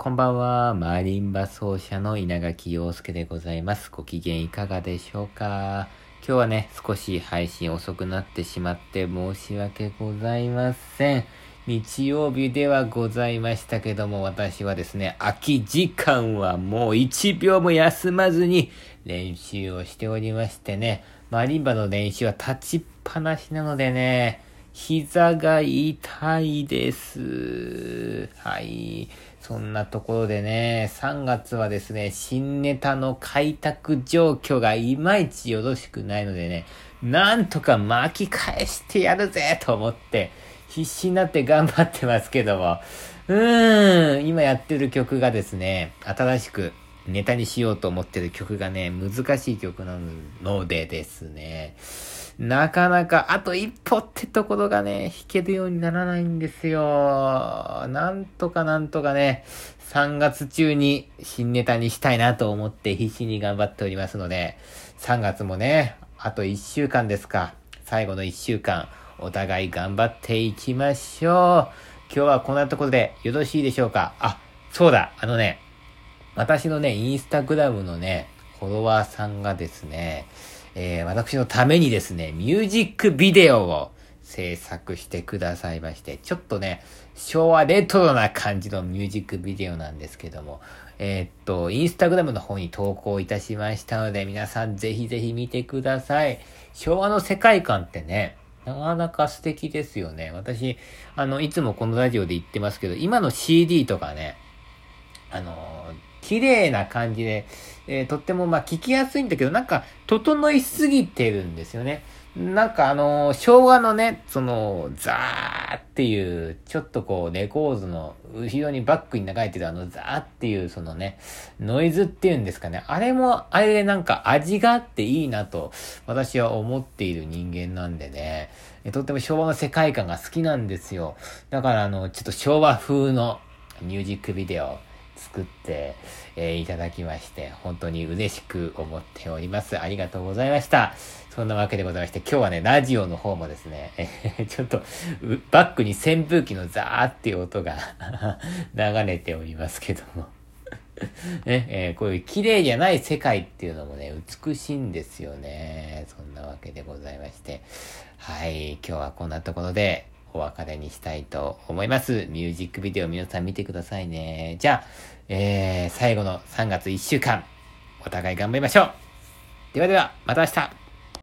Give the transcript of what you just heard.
こんばんは。マリンバ奏者の稲垣陽介でございます。ご機嫌いかがでしょうか？今日はね、少し配信遅くなってしまって申し訳ございません。日曜日ではございましたけども、私はですね、空き時間はもう1秒も休まずに練習をしておりましてね、マリンバの練習は立ちっぱなしなのでね、膝が痛いです。はい。そんなところでね、3月はですね、新ネタの開拓状況がいまいちよろしくないのでね、なんとか巻き返してやるぜと思って、必死になって頑張ってますけども、うーん、今やってる曲がですね、新しくネタにしようと思ってる曲がね、難しい曲なのでですね、なかなかあと一歩ってところがね、弾けるようにならないんですよ。なんとかなんとかね、3月中に新ネタにしたいなと思って必死に頑張っておりますので、3月もね、あと1週間ですか。最後の1週間、お互い頑張っていきましょう。今日はこんなところでよろしいでしょうか？あ、そうだ、あのね、私のね、インスタグラムのね、フォロワーさんがですね、えー、私のためにですね、ミュージックビデオを制作してくださいまして、ちょっとね、昭和レトロな感じのミュージックビデオなんですけども、えー、っと、インスタグラムの方に投稿いたしましたので、皆さんぜひぜひ見てください。昭和の世界観ってね、なかなか素敵ですよね。私、あの、いつもこのラジオで言ってますけど、今の CD とかね、あの綺麗な感じで、えー、とってもまあ聞きやすいんだけど、なんか整いすぎてるんですよね。なんかあのー、昭和のね、その、ザーっていう、ちょっとこう、レコードの後ろにバックに流れてるあのザーっていうそのね、ノイズっていうんですかね。あれも、あれでなんか味があっていいなと、私は思っている人間なんでね、とっても昭和の世界観が好きなんですよ。だからあの、ちょっと昭和風のミュージックビデオ、作って、えー、いただきまして、本当に嬉しく思っております。ありがとうございました。そんなわけでございまして、今日はね、ラジオの方もですね、え ちょっと、バックに扇風機のザーっていう音が 流れておりますけども ね、えー、こういう綺麗じゃない世界っていうのもね、美しいんですよね。そんなわけでございまして。はい、今日はこんなところで、お別れにしたいと思います。ミュージックビデオ皆さん見てくださいね。じゃあ、えー、最後の3月1週間、お互い頑張りましょう。ではでは、また明日